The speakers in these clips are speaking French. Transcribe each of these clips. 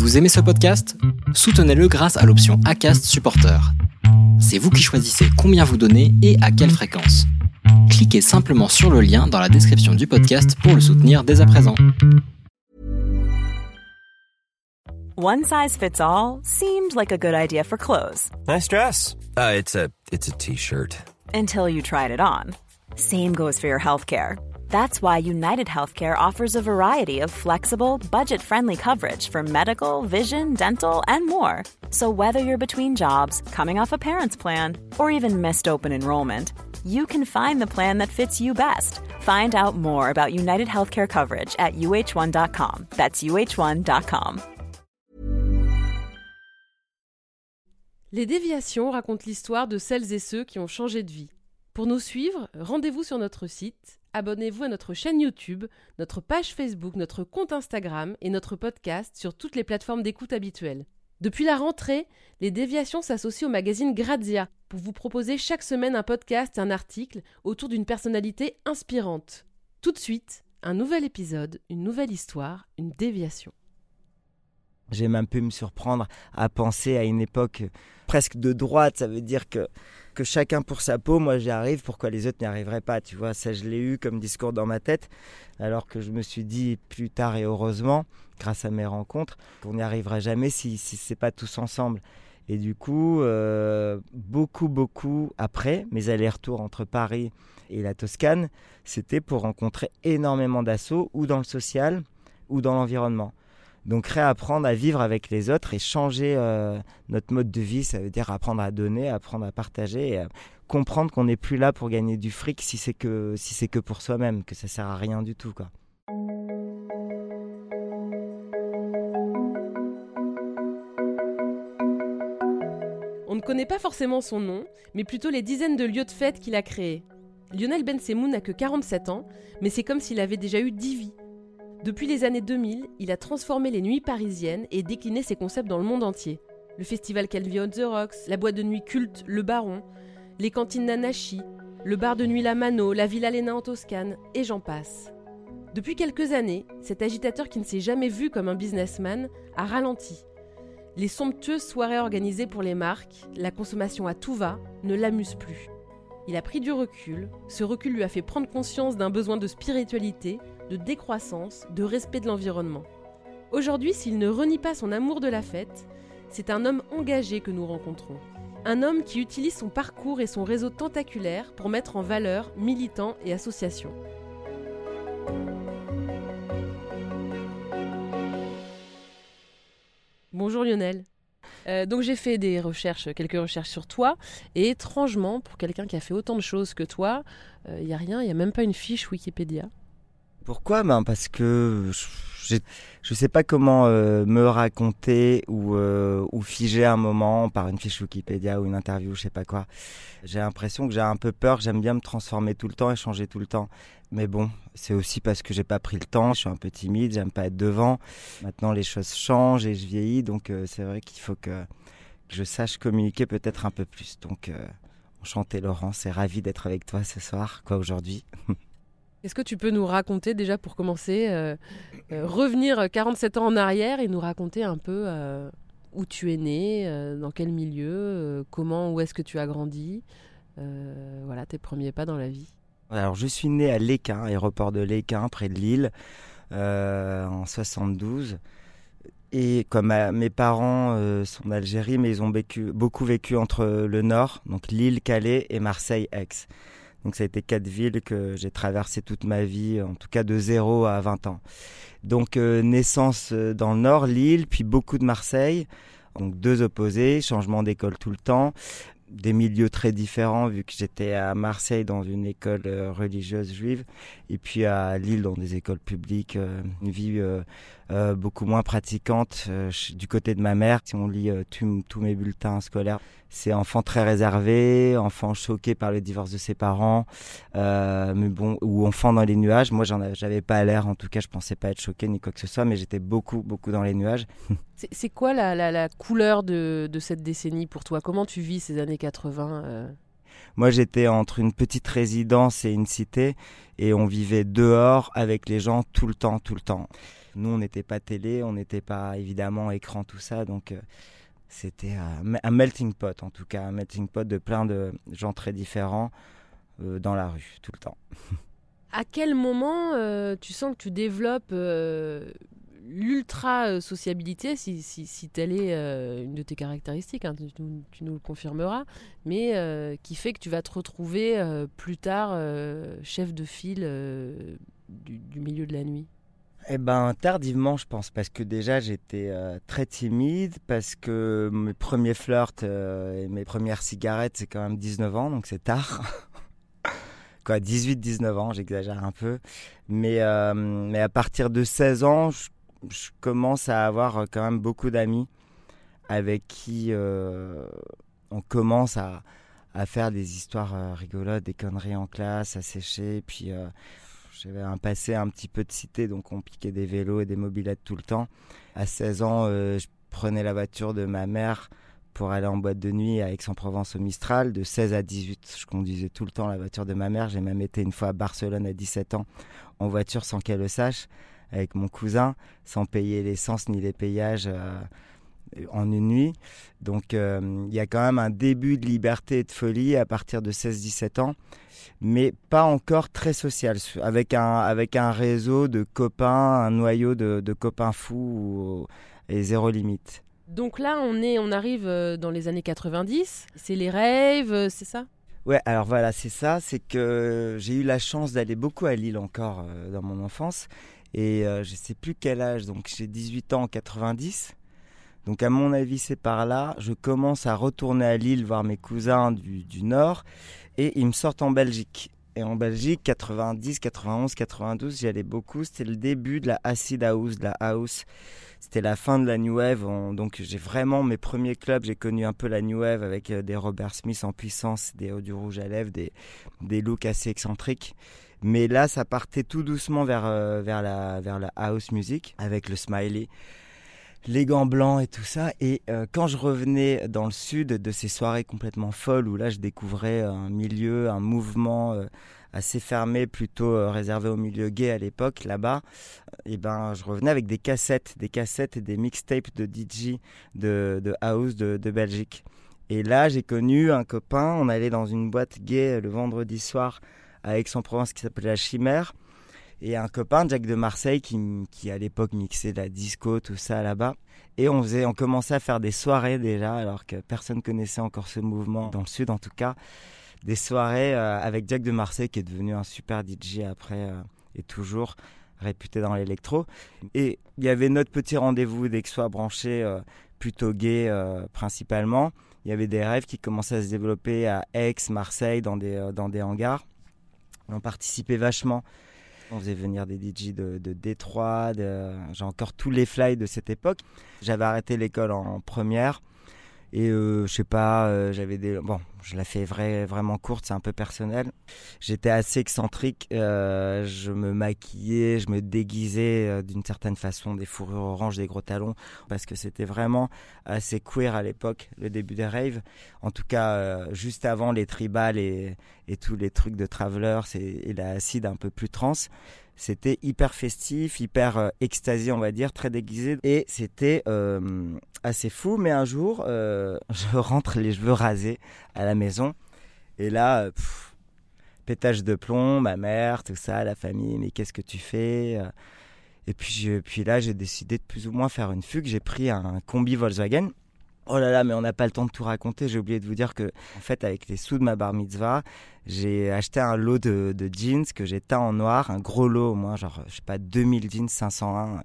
Vous aimez ce podcast? Soutenez-le grâce à l'option ACAST Supporter. C'est vous qui choisissez combien vous donnez et à quelle fréquence. Cliquez simplement sur le lien dans la description du podcast pour le soutenir dès à présent. One size fits all seemed like a good idea for clothes Nice dress. Uh, it's a it's a t-shirt. until you tried it on. Same goes for your healthcare. That's why United Healthcare offers a variety of flexible, budget friendly coverage for medical, vision, dental, and more. So, whether you're between jobs, coming off a parent's plan, or even missed open enrollment, you can find the plan that fits you best. Find out more about United Healthcare coverage at uh1.com. That's uh1.com. Les déviations racontent l'histoire de celles et ceux qui ont changé de vie. Pour nous suivre, rendez-vous sur notre site, abonnez-vous à notre chaîne YouTube, notre page Facebook, notre compte Instagram et notre podcast sur toutes les plateformes d'écoute habituelles. Depuis la rentrée, les déviations s'associent au magazine Grazia pour vous proposer chaque semaine un podcast et un article autour d'une personnalité inspirante. Tout de suite, un nouvel épisode, une nouvelle histoire, une déviation. J'aime un peu me surprendre à penser à une époque presque de droite. Ça veut dire que, que chacun pour sa peau, moi j'y arrive, pourquoi les autres n'y arriveraient pas Tu vois, ça je l'ai eu comme discours dans ma tête, alors que je me suis dit plus tard et heureusement, grâce à mes rencontres, qu'on n'y arriverait jamais si, si c'est pas tous ensemble. Et du coup, euh, beaucoup, beaucoup après, mes allers-retours entre Paris et la Toscane, c'était pour rencontrer énormément d'assauts, ou dans le social, ou dans l'environnement. Donc réapprendre à vivre avec les autres et changer euh, notre mode de vie, ça veut dire apprendre à donner, apprendre à partager et comprendre qu'on n'est plus là pour gagner du fric si c'est que si pour soi-même, que ça sert à rien du tout. On ne connaît pas forcément son nom, mais plutôt les dizaines de lieux de fête qu'il a créés. Lionel Bensemoun n'a que 47 ans, mais c'est comme s'il avait déjà eu 10 vies. Depuis les années 2000, il a transformé les nuits parisiennes et décliné ses concepts dans le monde entier. Le festival Calvi on the Rocks, la boîte de nuit culte Le Baron, les cantines Nanachi, le bar de nuit La Mano, la Villa Lena en Toscane, et j'en passe. Depuis quelques années, cet agitateur qui ne s'est jamais vu comme un businessman a ralenti. Les somptueuses soirées organisées pour les marques, la consommation à tout va, ne l'amusent plus. Il a pris du recul, ce recul lui a fait prendre conscience d'un besoin de spiritualité, de décroissance, de respect de l'environnement. Aujourd'hui, s'il ne renie pas son amour de la fête, c'est un homme engagé que nous rencontrons. Un homme qui utilise son parcours et son réseau tentaculaire pour mettre en valeur militants et associations. Bonjour Lionel. Euh, donc j'ai fait des recherches, quelques recherches sur toi, et étrangement, pour quelqu'un qui a fait autant de choses que toi, il n'y a rien, il n'y a même pas une fiche Wikipédia. Pourquoi? Ben Parce que je ne sais pas comment euh, me raconter ou, euh, ou figer un moment par une fiche Wikipédia ou une interview, je sais pas quoi. J'ai l'impression que j'ai un peu peur, j'aime bien me transformer tout le temps et changer tout le temps. Mais bon, c'est aussi parce que j'ai pas pris le temps, je suis un peu timide, j'aime pas être devant. Maintenant les choses changent et je vieillis, donc euh, c'est vrai qu'il faut que, que je sache communiquer peut-être un peu plus. Donc enchanté Laurent, c'est ravi d'être avec toi ce soir, quoi aujourd'hui. Est-ce que tu peux nous raconter déjà pour commencer, euh, euh, revenir 47 ans en arrière et nous raconter un peu euh, où tu es né, dans quel milieu, comment, où est-ce que tu as grandi, voilà tes premiers pas dans la vie? Alors je suis né à Léquin, aéroport de Léquin, près de Lille, en 72. Et comme mes parents sont d'Algérie, mais ils ont beaucoup vécu entre le nord, donc Lille, Calais et Marseille-Aix. Donc ça a été quatre villes que j'ai traversées toute ma vie, en tout cas de 0 à 20 ans. Donc euh, naissance euh, dans le nord, Lille, puis beaucoup de Marseille. Donc deux opposés, changement d'école tout le temps, des milieux très différents vu que j'étais à Marseille dans une école euh, religieuse juive et puis à Lille dans des écoles publiques, une vie euh, beaucoup moins pratiquante euh, du côté de ma mère. Si on lit euh, tous mes bulletins scolaires, c'est enfant très réservé, enfant choqué par le divorce de ses parents, euh, mais bon, ou enfant dans les nuages. Moi, j'en avais- j'avais pas l'air, en tout cas, je pensais pas être choqué ni quoi que ce soit, mais j'étais beaucoup, beaucoup dans les nuages. C'est- C'est quoi la, la- la couleur de, de cette décennie pour toi? Comment tu vis ces années 80 euh? Moi, j'étais entre une petite résidence et une cité, et on vivait dehors avec les gens tout le temps, tout le temps. Nous, on n'était pas télé, on n'était pas évidemment écran, tout ça. Donc, euh, c'était un melting pot, en tout cas, un melting pot de plein de gens très différents euh, dans la rue, tout le temps. À quel moment euh, tu sens que tu développes l'ultra sociabilité, si, si, telle est une de tes caractéristiques, hein, tu, nous le confirmeras, mais qui fait que tu vas te retrouver plus tard chef de file du, milieu de la nuit? Eh ben tardivement, je pense, parce que déjà j'étais euh, très timide, parce que mes premiers flirts euh, et mes premières cigarettes, c'est quand même 19 ans, donc c'est tard. Quoi, 18-19 ans, j'exagère un peu. Mais, euh, mais à partir de 16 ans, je, commence à avoir quand même beaucoup d'amis avec qui on commence à, à, faire des histoires rigolotes, des conneries en classe, à sécher, puis j'avais un passé un petit peu de cité, donc on piquait des vélos et des mobilettes tout le temps. À 16 ans, euh, je prenais la voiture de ma mère pour aller en boîte de nuit à Aix-en-Provence au Mistral. De 16 à 18, je conduisais tout le temps la voiture de ma mère. J'ai même été une fois à Barcelone à 17 ans en voiture sans qu'elle le sache, avec mon cousin, sans payer l'essence ni les payages. Euh, en une nuit. Donc euh, il y a quand même un début de liberté et de folie à partir de 16-17 ans, mais pas encore très social, avec un, avec un réseau de copains, un noyau de, de copains fous et zéro limite. Donc là, on, est, on arrive euh, dans les années 90, c'est les rêves, euh, c'est ça? Ouais, alors voilà, c'est ça, c'est que j'ai eu la chance d'aller beaucoup à Lille encore dans mon enfance, et je sais plus quel âge, donc j'ai 18 ans en 90, donc à mon avis, c'est par là. Je commence à retourner à Lille voir mes cousins du, Nord et ils me sortent en Belgique. Et en Belgique, 90, 91, 92, j'y allais beaucoup. C'était le début de la acid house, de la house. C'était la fin de la new wave. donc j'ai vraiment mes premiers clubs. J'ai connu un peu la new wave avec euh, des Robert Smith en puissance, des hauts du rouge à lèvres, des, des looks assez excentriques. Mais là, ça partait tout doucement vers, euh, vers, la, vers la house music avec le smiley les gants blancs et tout ça. Et euh, quand je revenais dans le sud de ces soirées complètement folles où là je découvrais un milieu, un mouvement euh, assez fermé, plutôt euh, réservé au milieu gay à l'époque là-bas, et ben je revenais avec des cassettes, des cassettes et des mixtapes de DJ de, de house de, de Belgique. Et là j'ai connu un copain, on allait dans une boîte gay le vendredi soir à Aix-en-Provence qui s'appelait La Chimère et un copain, Jack de Marseille, qui, à l'époque mixait de la disco, tout ça là-bas. Et on, faisait, on commençait à faire des soirées déjà, alors que personne connaissait encore ce mouvement, dans le sud en tout cas. Des soirées euh, avec Jack de Marseille, qui est devenu un super DJ après euh, et toujours réputé dans l'électro. Et il y avait notre petit rendez-vous dès que soit branché, euh, plutôt gay principalement. Il y avait des rêves qui commençaient à se développer à Aix, Marseille, dans des, dans des hangars. On participait vachement on faisait venir des DJ de, de Détroit, j'ai encore tous les fly de cette époque. J'avais arrêté l'école en première. Et euh, je sais pas, euh, j'avais des. Bon, je la fais vrai, vraiment courte, c'est un peu personnel. J'étais assez excentrique, euh, je me maquillais, je me déguisais euh, d'une certaine façon, des fourrures oranges, des gros talons, parce que c'était vraiment assez queer à l'époque, le début des raves. En tout cas, juste avant les tribales et, et tous les trucs de travelers et, et l'acide un peu plus trans. C'était hyper festif, hyper euh, extasié, on va dire, très déguisé. Et c'était euh, assez fou. Mais un jour, euh, je rentre les cheveux rasés à la maison. Et là, pétage de plomb, ma mère, tout ça, la famille, mais qu'est-ce que tu fais Et puis, puis là, j'ai décidé de plus ou moins faire une fugue. J'ai pris un combi Volkswagen Oh là là, mais on n'a pas le temps de tout raconter. J'ai oublié de vous dire que, en fait, avec les sous de ma bar mitzvah, j'ai acheté un lot de, jeans que j'ai teint en noir, un gros lot moins, genre, je sais pas, 2000 jeans 501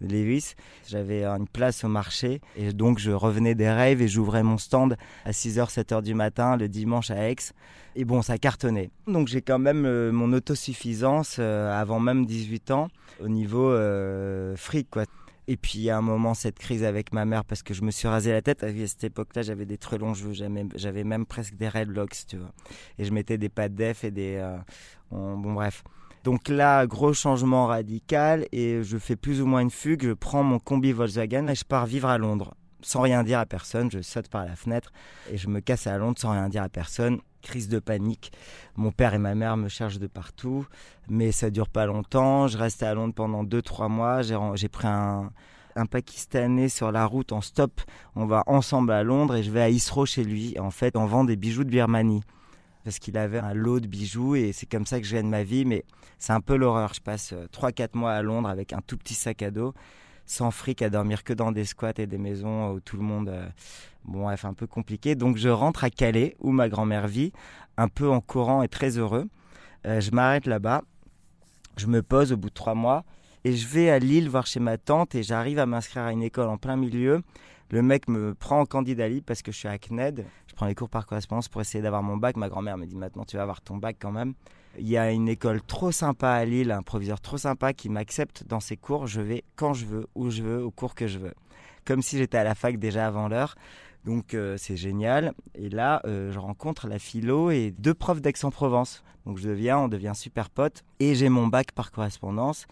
Levis. J'avais une place au marché et donc je revenais des rêves et j'ouvrais mon stand à 6h, 7h du matin le dimanche à Aix. Et bon, ça cartonnait. Donc j'ai quand même euh, mon autosuffisance euh, avant même 18 ans au niveau euh, fric, quoi. Et puis à un moment, cette crise avec ma mère, parce que je me suis rasé la tête. À cette époque-là, j'avais des très longs cheveux, j'avais même presque des redlocks, tu vois. Et je mettais des pattes def et des. Euh, bon, bref. Donc là, gros changement radical et je fais plus ou moins une fugue. Je prends mon combi Volkswagen et je pars vivre à Londres. Sans rien dire à personne, je saute par la fenêtre et je me casse à Londres sans rien dire à personne. Crise de panique. Mon père et ma mère me cherchent de partout, mais ça dure pas longtemps. Je reste à Londres pendant 2-3 mois. J'ai pris un, un Pakistanais sur la route en stop. On va ensemble à Londres et je vais à Isro chez lui. En fait, on vend des bijoux de Birmanie parce qu'il avait un lot de bijoux et c'est comme ça que je gagne ma vie. Mais c'est un peu l'horreur. Je passe 3-4 mois à Londres avec un tout petit sac à dos, sans fric, à dormir que dans des squats et des maisons où tout le monde. Euh, bon, bref, un peu compliqué. Donc je rentre à Calais où ma grand-mère vit, un peu en courant et très heureux. Euh, je m'arrête là-bas. Je me pose au bout de trois mois et je vais à Lille voir chez ma tante et j'arrive à m'inscrire à une école en plein milieu. Le mec me prend en candidat libre parce que je suis à CNED. Je prends les cours par correspondance pour essayer d'avoir mon bac. Ma grand-mère me dit maintenant tu vas avoir ton bac quand même. Il y a une école trop sympa à Lille, un proviseur trop sympa qui m'accepte dans ses cours. Je vais quand je veux, où je veux, au cours que je veux. Comme si j'étais à la fac déjà avant l'heure. Donc euh, c'est génial. Et là, euh, je rencontre la philo et deux profs d'Aix-en-Provence. Donc je deviens, on devient super potes. Et j'ai mon bac par correspondance.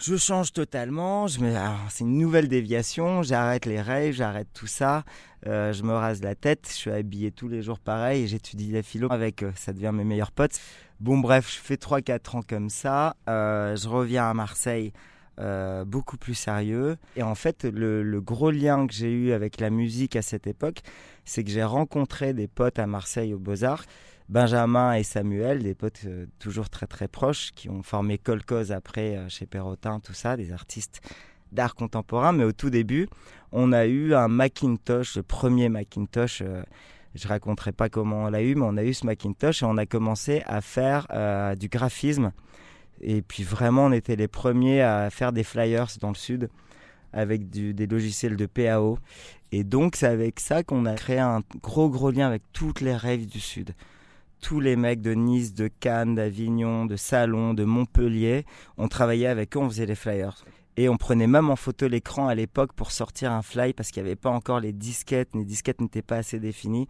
Je change totalement, je me... c'est une nouvelle déviation, j'arrête les rêves, j'arrête tout ça, euh, je me rase la tête, je suis habillé tous les jours pareil et j'étudie la philo avec eux, ça devient mes meilleurs potes. Bon bref, je fais 3-4 ans comme ça, euh, je reviens à Marseille euh, beaucoup plus sérieux. Et en fait, le, le gros lien que j'ai eu avec la musique à cette époque, c'est que j'ai rencontré des potes à Marseille aux Beaux-Arts Benjamin et Samuel, des potes euh, toujours très très proches, qui ont formé Colcos après euh, chez Perrotin, tout ça, des artistes d'art contemporain. Mais au tout début, on a eu un Macintosh, le premier Macintosh. Euh, je raconterai pas comment on l'a eu, mais on a eu ce Macintosh et on a commencé à faire du graphisme. Et puis vraiment, on était les premiers à faire des flyers dans le sud avec des logiciels de PAO. Et donc, c'est avec ça qu'on a créé un gros, gros lien avec toutes les rêves du sud tous les mecs de Nice, de Cannes, d'Avignon, de Salon, de Montpellier, on travaillait avec eux, on faisait les flyers. Et on prenait même en photo l'écran à l'époque pour sortir un fly parce qu'il n'y avait pas encore les disquettes, les disquettes n'étaient pas assez définies.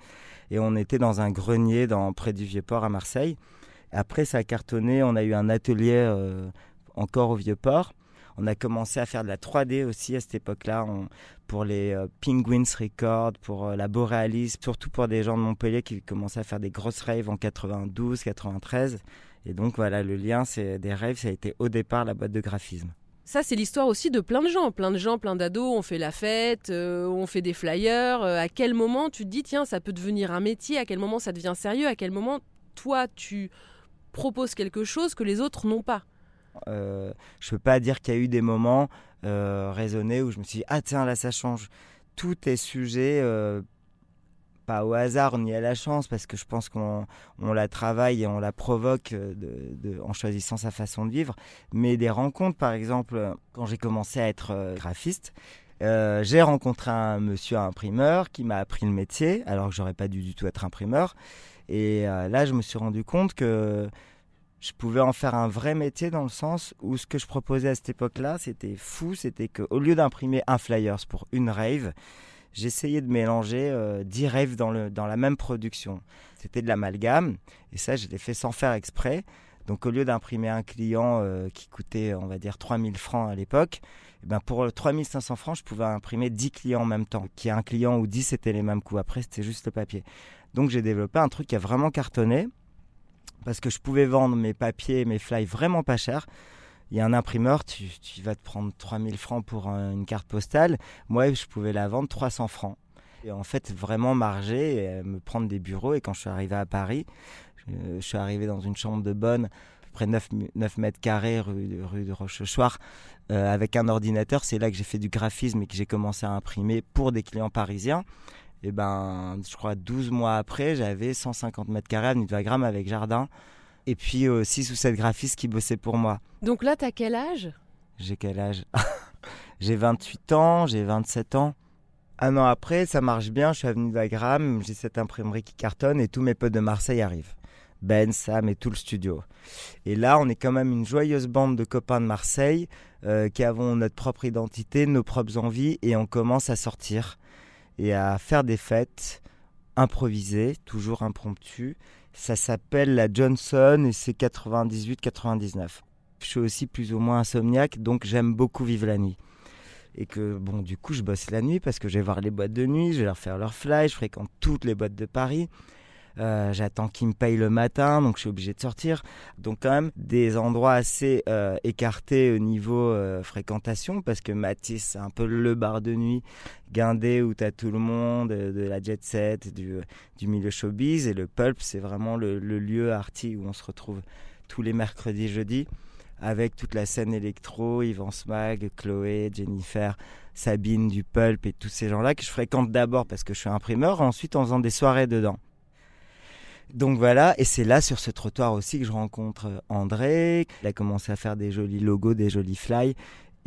Et on était dans un grenier près du Vieux-Port à Marseille. Après, ça a cartonné, on a eu un atelier euh, encore au Vieux-Port. On a commencé à faire de la 3D aussi à cette époque-là, pour les euh, Penguins Records, pour euh, la Borealis, surtout pour des gens de Montpellier qui commençaient à faire des grosses raves en 92, 93. Et donc voilà, le lien c'est des rêves, ça a été au départ la boîte de graphisme. Ça, c'est l'histoire aussi de plein de gens. Plein de gens, plein d'ados, on fait la fête, euh, on fait des flyers. à quel moment tu te dis, tiens, ça peut devenir un métier? À quel moment ça devient sérieux? À quel moment, toi, tu proposes quelque chose que les autres n'ont pas? Euh, je peux pas dire qu'il y a eu des moments euh, raisonnés où je me suis dit ah tiens là ça change. Tout est sujet euh, pas au hasard ni à la chance parce que je pense qu'on on la travaille et on la provoque de, en choisissant sa façon de vivre. Mais des rencontres par exemple quand j'ai commencé à être graphiste. j'ai rencontré un monsieur imprimeur qui m'a appris le métier alors que j'aurais pas dû du tout être imprimeur et là je me suis rendu compte que je pouvais en faire un vrai métier dans le sens où ce que je proposais à cette époque-là, c'était fou, c'était qu'au lieu d'imprimer un flyers pour une rave, j'essayais de mélanger euh, 10 raves dans, le, dans la même production. C'était de l'amalgame, et ça, je l'ai fait sans faire exprès. Donc au lieu d'imprimer un client euh, qui coûtait, on va dire, 3000 francs à l'époque, eh ben pour 3500 francs, je pouvais imprimer 10 clients en même temps. Qui un client ou 10, c'était les mêmes coûts. Après, c'était juste le papier. Donc j'ai développé un truc qui a vraiment cartonné parce que je pouvais vendre mes papiers, mes fly vraiment pas cher. Il y a un imprimeur, tu, vas te prendre 3000 francs pour une carte postale. Moi, je pouvais la vendre 300 francs. Et en fait, vraiment marger et euh, me prendre des bureaux. Et quand je suis arrivé à Paris, je, suis arrivé dans une chambre de bonne, près 9, 9 mètres carrés, rue, rue de Rochechouart, euh, avec un ordinateur. C'est là que j'ai fait du graphisme et que j'ai commencé à imprimer pour des clients parisiens et ben, je crois 12 mois après, j'avais 150 mètres carrés avenue de Wagram avec jardin. Et puis 6 ou 7 graphistes qui bossaient pour moi. Donc là, t'as quel âge? J'ai quel âge? J'ai 28 ans, j'ai 27 ans. Un an après, ça marche bien, je suis avenue de Wagram, j'ai cette imprimerie qui cartonne et tous mes potes de Marseille arrivent. Ben, Sam et tout le studio. Et là, on est quand même une joyeuse bande de copains de Marseille euh, qui avons notre propre identité, nos propres envies et on commence à sortir et à faire des fêtes improvisées, toujours impromptues. Ça s'appelle la Johnson et c'est 98-99. Je suis aussi plus ou moins insomniaque, donc j'aime beaucoup vivre la nuit. et que bon du coup je bosse la nuit parce que je vais voir les boîtes de nuit, je vais leur faire leur fly, je fréquente toutes les boîtes de Paris. Euh, j'attends qu'ils me payent le matin, donc je suis obligé de sortir. Donc quand même des endroits assez euh, écartés au niveau euh, fréquentation, parce que Matisse, c'est un peu le bar de nuit, Guindé où tu as tout le monde, de la jet set, du, milieu showbiz, et le Pulp, c'est vraiment le, le lieu arty où on se retrouve tous les mercredis, jeudis avec toute la scène électro, Yvan Smag, Chloé, Jennifer, Sabine du Pulp et tous ces gens-là que je fréquente d'abord parce que je suis imprimeur, ensuite en faisant des soirées dedans. Donc voilà, et c'est là sur ce trottoir aussi que je rencontre euh, André. Il a commencé à faire des jolis logos, des jolis fly.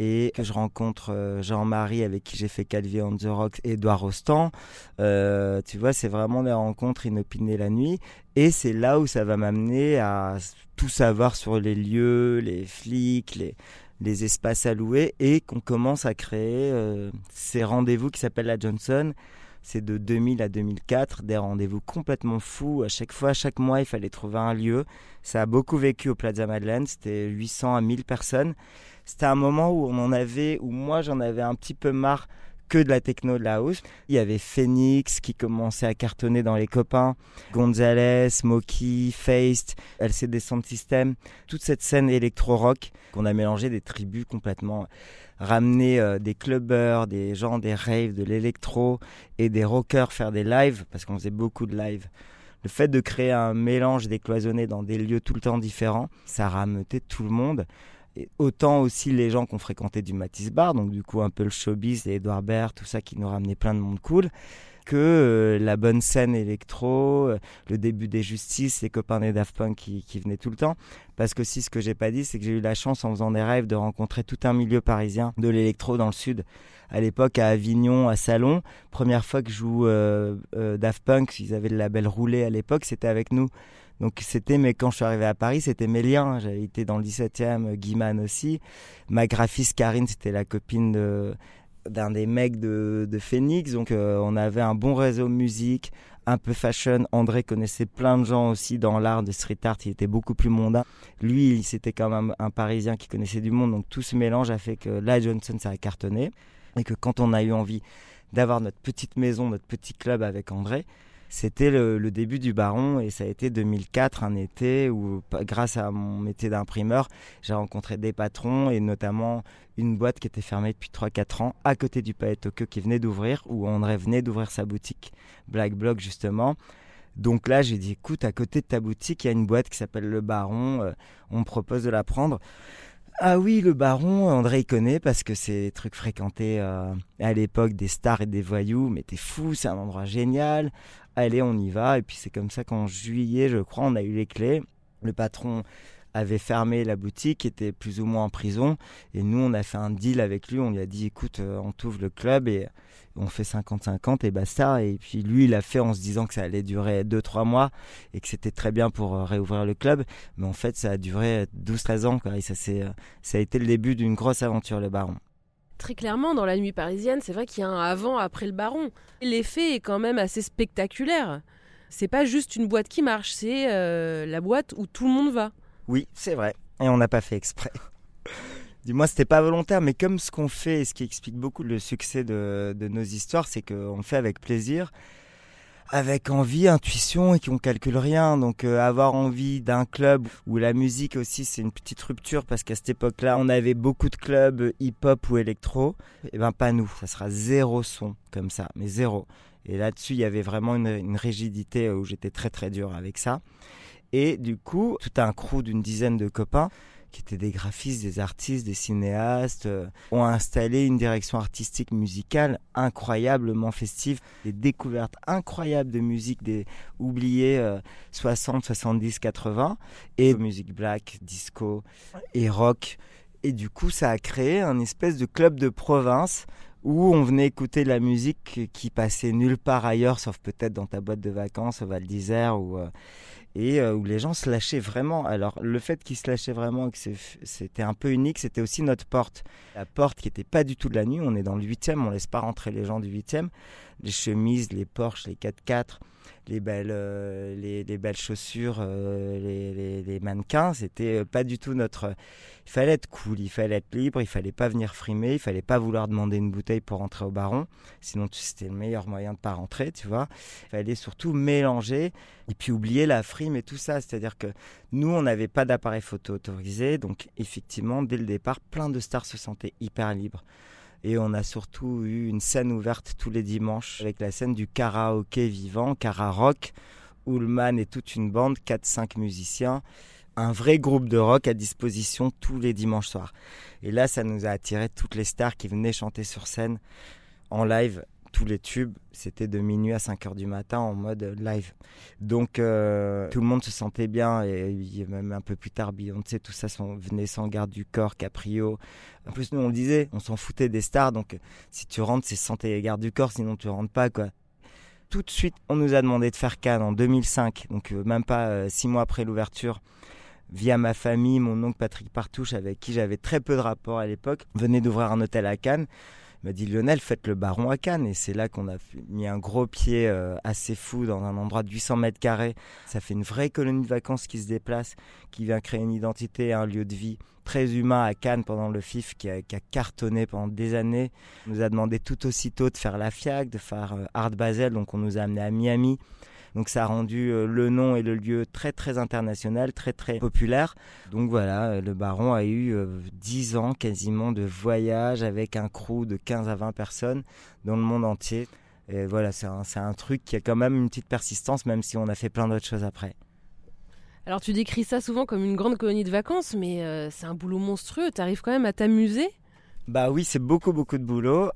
Et que je rencontre euh, Jean-Marie avec qui j'ai fait Calvi on the Rocks et Edouard Rostand. Euh, tu vois, c'est vraiment des rencontres inopinées la nuit. Et c'est là où ça va m'amener à tout savoir sur les lieux, les flics, les, les espaces louer et qu'on commence à créer ces rendez-vous qui s'appellent la Johnson c'est de 2000 à 2004, des rendez-vous complètement fous. À chaque fois, chaque mois, il fallait trouver un lieu. Ça a beaucoup vécu au Plaza Madeleine, c'était 800 à 1000 personnes. C'était un moment où on en avait, où moi j'en avais un petit peu marre que de la techno de la house. Il y avait Phoenix qui commençait à cartonner dans les copains, Gonzalez, Smokey, Faced, LCD Sound System, toute cette scène électro-rock qu'on a mélangé des tribus complètement ramener euh, des clubbers, des gens des raves, de l'électro et des rockers faire des lives, parce qu'on faisait beaucoup de lives. Le fait de créer un mélange décloisonné dans des lieux tout le temps différents, ça rameutait tout le monde. Autant aussi les gens qui ont fréquenté du Matisse Bar, donc du coup un peu le showbiz, Edouard Baird, tout ça qui nous ramenait plein de monde cool que euh, la bonne scène électro, euh, le début des justices, les copains des Daft Punk qui, qui venaient tout le temps. Parce que si ce que j'ai pas dit, c'est que j'ai eu la chance en faisant des rêves de rencontrer tout un milieu parisien de l'électro dans le sud. À l'époque, à Avignon, à Salon, première fois que je joue euh, Daft Punk, ils avaient le label roulé à l'époque, c'était avec nous. Donc c'était, mais quand je suis arrivé à Paris, c'était mes liens. J'avais été dans le 17e, Guiman aussi. Ma graphiste Karine, c'était la copine d'un des mecs de, de Phoenix. Donc euh, on avait un bon réseau musique, un peu fashion. André connaissait plein de gens aussi dans l'art de street art. Il était beaucoup plus mondain. Lui, c'était quand même un, Parisien qui connaissait du monde. Donc tout ce mélange a fait que la Johnson, ça a cartonné. Et que quand on a eu envie d'avoir notre petite maison, notre petit club avec André, c'était le, début du Baron et ça a été 2004, un été où, grâce à mon métier d'imprimeur, j'ai rencontré des patrons et notamment une boîte qui était fermée depuis 3-4 ans à côté du Palais Tokyo qui venait d'ouvrir, où André venait d'ouvrir sa boutique Black Block justement. Donc là, j'ai dit, écoute, à côté de ta boutique, il y a une boîte qui s'appelle Le Baron, euh, on me propose de la prendre. Ah oui, le baron, André il connaît parce que c'est des trucs fréquentés euh, à l'époque des stars et des voyous. Mais t'es fou, c'est un endroit génial. Allez, on y va. Et puis c'est comme ça qu'en juillet, je crois, on a eu les clés. Le patron avait fermé la boutique, était plus ou moins en prison. Et nous, on a fait un deal avec lui. On lui a dit, écoute, euh, on t'ouvre le club et on fait 50-50 et basta. Et puis lui, il a fait en se disant que ça allait durer 2-3 mois et que c'était très bien pour euh, réouvrir le club. Mais en fait, ça a duré 12-13 ans. Et ça, euh, ça a été le début d'une grosse aventure, le Baron. Très clairement, dans la nuit parisienne, c'est vrai qu'il y a un avant, après le Baron. L'effet est quand même assez spectaculaire. C'est pas juste une boîte qui marche, c'est euh, la boîte où tout le monde va. Oui, c'est vrai. Et on n'a pas fait exprès. Du moins, c'était pas volontaire, mais comme ce qu'on fait, et ce qui explique beaucoup le succès de, nos histoires, c'est qu'on fait avec plaisir, avec envie, intuition et qu'on calcule rien. Donc, euh, avoir envie d'un club où la musique aussi, c'est une petite rupture parce qu'à cette époque-là, on avait beaucoup de clubs hip-hop ou électro. Et eh ben, pas nous. Ça sera zéro son comme ça, mais zéro. Et là-dessus, il y avait vraiment une, une rigidité où j'étais très très dur avec ça. Et du coup, tout un crew d'une dizaine de copains qui étaient des graphistes, des artistes, des cinéastes, euh, ont installé une direction artistique musicale incroyablement festive, des découvertes incroyables de musique des oubliés 60, 70, 80, et musique black, disco et rock. Et du coup, ça a créé un espèce de club de province où on venait écouter de la musique qui passait nulle part ailleurs, sauf peut-être dans ta boîte de vacances au Val d'Isère ou euh, et euh, où les gens se lâchaient vraiment. Alors le fait qu'ils se lâchaient vraiment et que c'était un peu unique, c'était aussi notre porte. La porte qui n'était pas du tout de la nuit, on est dans le 8 on laisse pas rentrer les gens du 8 les chemises, les Porsche, les 4x4, les belles, euh, les, les, belles chaussures, euh, les, les, les, mannequins. C'était euh, pas du tout notre. Il fallait être cool, il fallait être libre, il fallait pas venir frimer, il fallait pas vouloir demander une bouteille pour rentrer au baron. Sinon, c'était le meilleur moyen de pas rentrer, tu vois. Il fallait surtout mélanger et puis oublier la frime et tout ça. C'est-à-dire que nous, on n'avait pas d'appareil photo autorisé. Donc, effectivement, dès le départ, plein de stars se sentaient hyper libres. Et on a surtout eu une scène ouverte tous les dimanches avec la scène du karaoké vivant, Rock, Ullman et toute une bande, 4-5 musiciens, un vrai groupe de rock à disposition tous les dimanches soirs. Et là, ça nous a attiré toutes les stars qui venaient chanter sur scène en live tous les tubes, c'était de minuit à 5 heures du matin en mode live. Donc euh, tout le monde se sentait bien et même un peu plus tard Beyoncé, tout ça venait sans garde du corps, Caprio. En plus nous on le disait, on s'en foutait des stars donc si tu rentres c'est sans tes garde du corps sinon tu rentres pas quoi. Tout de suite on nous a demandé de faire Cannes en 2005 donc euh, même pas euh, six mois après l'ouverture via ma famille, mon oncle Patrick Partouche avec qui j'avais très peu de rapport à l'époque, venait d'ouvrir un hôtel à Cannes m'a dit Lionel, faites le baron à Cannes. Et c'est là qu'on a mis un gros pied euh, assez fou dans un endroit de 800 mètres carrés. Ça fait une vraie colonie de vacances qui se déplace, qui vient créer une identité, un lieu de vie très humain à Cannes pendant le FIF, qui a, cartonné pendant des années. On nous a demandé tout aussitôt de faire la FIAC, de faire euh, Art Basel, donc on nous a amené à Miami. Donc ça a rendu euh, le nom et le lieu très très international, très très populaire. Donc voilà, euh, le Baron a eu 10 euh, ans quasiment de voyage avec un crew de 15 à 20 personnes dans le monde entier. Et voilà, c'est un, un, truc qui a quand même une petite persistance, même si on a fait plein d'autres choses après. Alors tu décris ça souvent comme une grande colonie de vacances, mais c'est un boulot monstrueux. Tu arrives quand même à t'amuser? Bah oui, c'est beaucoup beaucoup de boulot,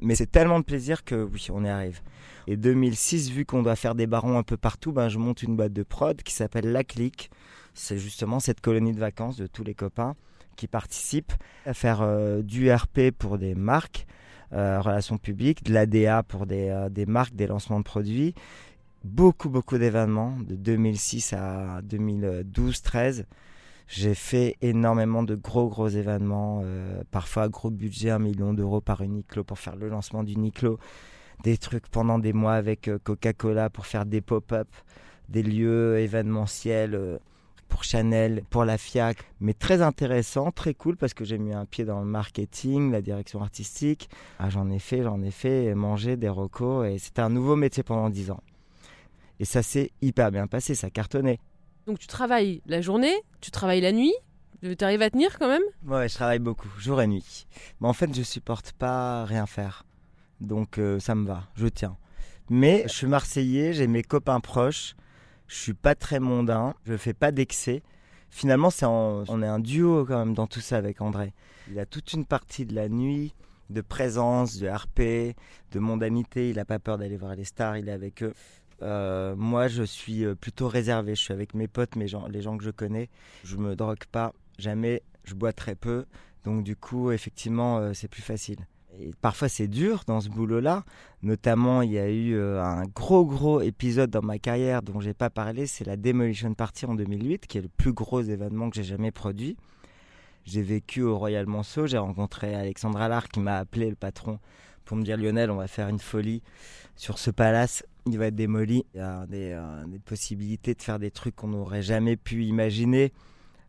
mais c'est tellement de plaisir que oui, on y arrive. Et 2006, vu qu'on doit faire des barons un peu partout, ben, je monte une boîte de prod qui s'appelle La Clique. C'est justement cette colonie de vacances de tous les copains qui participent à faire euh, du RP pour des marques, euh, relations publiques, de l'ADA pour des, euh, des marques, des lancements de produits. Beaucoup, beaucoup d'événements de 2006 à 2012-13. J'ai fait énormément de gros, gros événements, parfois gros budget, un million d'euros par Uniqlo pour faire le lancement d'Uniqlo des trucs pendant des mois avec euh, Coca-Cola pour faire des pop-up, des lieux événementiels euh, pour Chanel, pour la FIAC, mais très intéressant, très cool parce que j'ai mis un pied dans le marketing, la direction artistique. Ah, j'en ai fait, j'en ai fait, manger des recos et c'était un nouveau métier pendant dix ans. Et ça s'est hyper bien passé, ça cartonnait. Donc tu travailles la journée, tu travailles la nuit, tu arrives à tenir quand même? Ouais, je travaille beaucoup, jour et nuit. Mais en fait, je supporte pas rien faire. Donc euh, ça me va, je tiens. Mais je suis marseillais, j'ai mes copains proches, je suis pas très mondain, je fais pas d'excès. Finalement, c'est on est un duo quand même dans tout ça avec André. Il a toute une partie de la nuit, de présence, de RP, de mondanité. Il n'a pas peur d'aller voir les stars, il est avec eux. Euh, moi, je suis euh, plutôt réservé. Je suis avec mes potes, mes gens, les gens que je connais. Je me drogue pas, jamais. Je bois très peu. Donc, du coup, effectivement, c'est plus facile parfois c'est dur dans ce boulot-là. Notamment, il y a eu euh, un gros gros épisode dans ma carrière dont j'ai pas parlé, c'est la Demolition Party en 2008, qui est le plus gros événement que j'ai jamais produit. J'ai vécu au Royal Monceau, j'ai rencontré Alexandre Allard qui m'a appelé le patron pour me dire Lionel, on va faire une folie sur ce palace, il va être démoli. Il y a des, euh, des possibilités de faire des trucs qu'on n'aurait jamais pu imaginer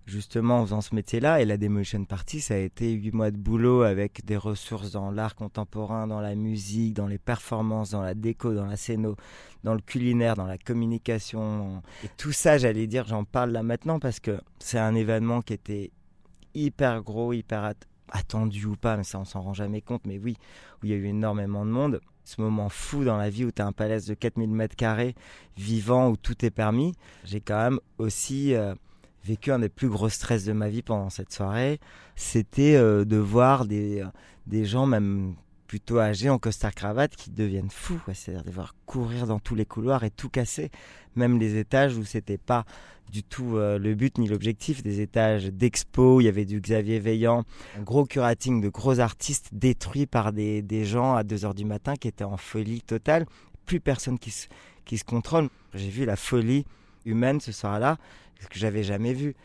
justement en faisant ce métier-là. Et la Demolition Party, ça a été huit mois de boulot avec des ressources dans l'art contemporain, dans la musique, dans les performances, dans la déco, dans la scéno, dans le culinaire, dans la communication. Et tout ça, j'allais dire, j'en parle là maintenant parce que c'est un événement qui était hyper gros, hyper attendu ou pas, mais ça on s'en rend jamais compte, mais oui, où il y a eu énormément de monde. Ce moment fou dans la vie où tu as un palace de 4000 mètres carrés, vivant, où tout est permis. J'ai quand même aussi... Euh, vécu un des plus gros stress de ma vie pendant cette soirée. C'était euh, de voir des, euh, des gens, même plutôt âgés, en costard cravate, qui deviennent fous. C'est-à-dire de voir courir dans tous les couloirs et tout casser. Même les étages où c'était pas du tout euh, le but ni l'objectif. Des étages d'expo, il y avait du Xavier Veillant, un gros curating de gros artistes détruits par des, des gens à 2h du matin qui étaient en folie totale. Plus personne qui se, qui se contrôle. J'ai vu la folie humaine ce soir-là que j'avais jamais vu.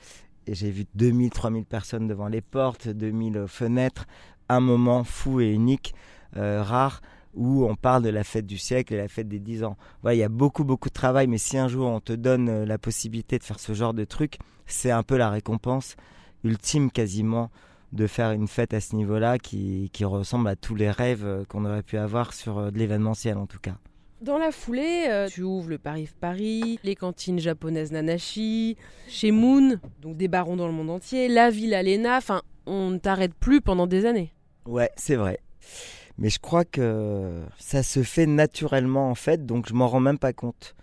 Et j'ai vu 2000, 3000 personnes devant les portes, 2000 fenêtres, un moment fou et unique, euh, rare, où on parle de la fête du siècle et la fête des 10 ans. Voilà, il y a beaucoup, beaucoup de travail, mais si un jour on te donne euh, la possibilité de faire ce genre de truc, c'est un peu la récompense ultime quasiment de faire une fête à ce niveau-là qui, qui ressemble à tous les rêves euh, qu'on aurait pu avoir sur euh, de l'événementiel en tout cas. Dans la foulée, tu ouvres le Paris Paris, les cantines japonaises Nanashi, chez Moon, donc des barons dans le monde entier, la Ville Alena, enfin, on ne t'arrête plus pendant des années. Ouais, c'est vrai. Mais je crois que ça se fait naturellement en fait, donc je m'en rends même pas compte.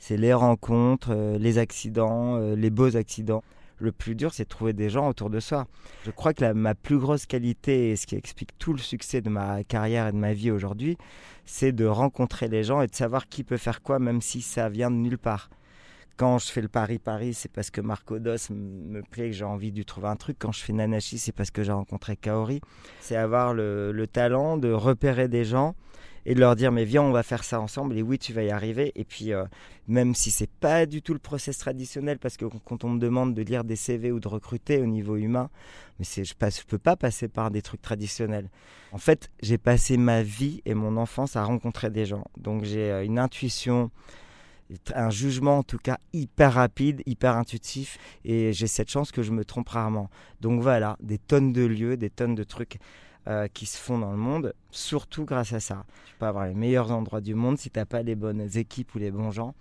C'est les rencontres, euh, les accidents, euh, les beaux accidents. Le plus dur, c'est de trouver des gens autour de soi. Je crois que ma plus grosse qualité et ce qui explique tout le succès de ma carrière et de ma vie aujourd'hui, c'est de rencontrer les gens et de savoir qui peut faire quoi, même si ça vient de nulle part. Quand je fais le Paris-Paris, c'est parce que Marco Dos me plaît, que j'ai envie de trouver un truc. Quand je fais Nanashi, c'est parce que j'ai rencontré Kaori. C'est avoir le, talent de repérer des gens et de leur dire mais viens on va faire ça ensemble. Et oui tu vas y arriver. Et puis euh, même si c'est pas du tout le process traditionnel parce que quand on me demande de lire des CV ou de recruter au niveau humain mais c'est je passe je peux pas passer par des trucs traditionnels. En fait j'ai passé ma vie et mon enfance à rencontrer des gens. Donc j'ai euh, une intuition un jugement en tout cas hyper rapide, hyper intuitif. Et j'ai cette chance que je me trompe rarement. Donc voilà, des tonnes de lieux, des tonnes de trucs euh, qui se font dans le monde, surtout grâce à ça. Tu peux avoir les meilleurs endroits du monde si tu n'as pas les bonnes équipes ou les bons gens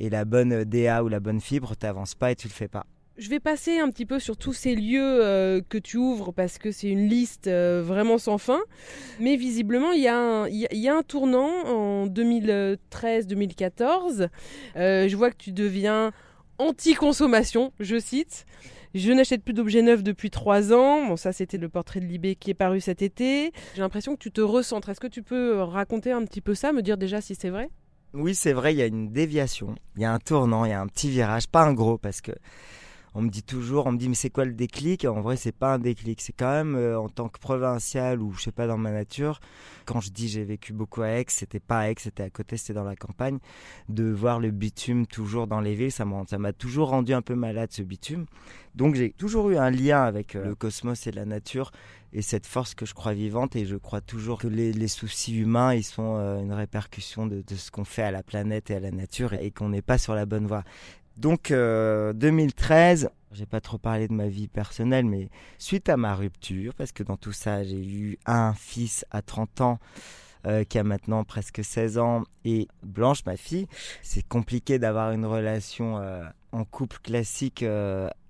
et la bonne DA ou la bonne fibre, tu n'avances pas et tu le fais pas. Je vais passer un petit peu sur tous ces lieux euh, que tu ouvres parce que c'est une liste euh, vraiment sans fin. Mais visiblement, il y, a un tournant en 2013-2014. Euh, je vois que tu deviens anti-consommation, je cite. Je n'achète plus d'objets neufs depuis trois ans. Bon, ça, c'était le portrait de Libé qui est paru cet été. J'ai l'impression que tu te recentres. Est-ce que tu peux raconter un petit peu ça, me dire déjà si c'est vrai? Oui, c'est vrai, il y a une déviation. Il y a un tournant, il y a un petit virage, pas un gros, parce que on me dit toujours, on me dit mais c'est quoi le déclic? En vrai, c'est pas un déclic. C'est quand même euh, en tant que provincial ou je sais pas dans ma nature. Quand je dis j'ai vécu beaucoup à Aix, c'était pas à Aix, c'était à côté, c'était dans la campagne. De voir le bitume toujours dans les villes, ça m'a toujours rendu un peu malade ce bitume. Donc j'ai toujours eu un lien avec euh, le cosmos et la nature et cette force que je crois vivante et je crois toujours que les, soucis humains ils sont euh, une répercussion de, de ce qu'on fait à la planète et à la nature et qu'on n'est pas sur la bonne voie. Donc 2013, euh, j'ai pas trop parlé de ma vie personnelle, mais suite à ma rupture, parce que dans tout ça, j'ai eu un fils à 30 ans euh, qui a maintenant presque 16 ans, et Blanche, ma fille, c'est compliqué d'avoir une relation euh, en couple classique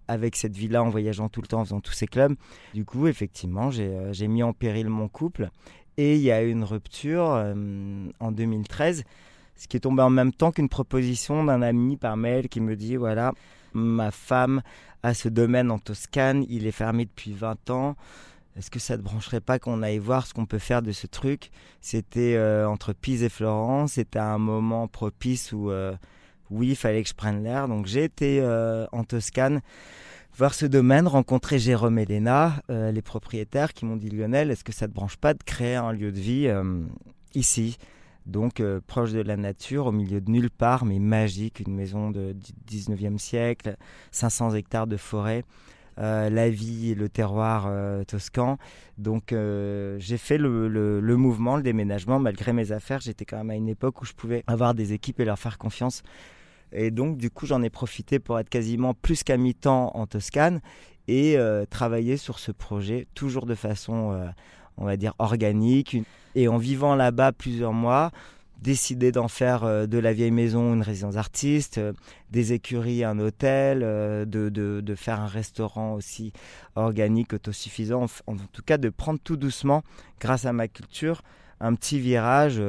avec cette vie-là, en voyageant tout le temps, en faisant tous ces clubs. Du coup, effectivement, j'ai mis en péril mon couple, et il y a eu une rupture en 2013 ce qui est tombé en même temps qu'une proposition d'un ami par mail qui me dit voilà, ma femme a ce domaine en Toscane, il est fermé depuis 20 ans. Est-ce que ça ne te brancherait pas qu'on aille voir ce qu'on peut faire de ce truc? C'était euh, entre Pise et Florence, c'était un moment propice où, euh, oui, il fallait que je prenne l'air. Donc j'ai été euh, en Toscane voir ce domaine, rencontrer Jérôme et Léna, les propriétaires, qui m'ont dit Lionel, est-ce que ça ne te branche pas de créer un lieu de vie ici? Donc euh, proche de la nature, au milieu de nulle part, mais magique, une maison de 19e siècle, 500 hectares de forêt. Euh, la vie le terroir euh, toscan. Donc j'ai fait le, mouvement, le déménagement, malgré mes affaires. J'étais quand même à une époque où je pouvais avoir des équipes et leur faire confiance. Et donc du coup j'en ai profité pour être quasiment plus qu'à mi-temps en Toscane et travailler sur ce projet, toujours de façon on va dire, organique. Et en vivant là-bas plusieurs mois, décider d'en faire euh, de la vieille maison une résidence artiste, euh, des écuries un hôtel, euh, de, de, faire un restaurant aussi organique, autosuffisant, en, tout cas de prendre tout doucement, grâce à ma culture, un petit virage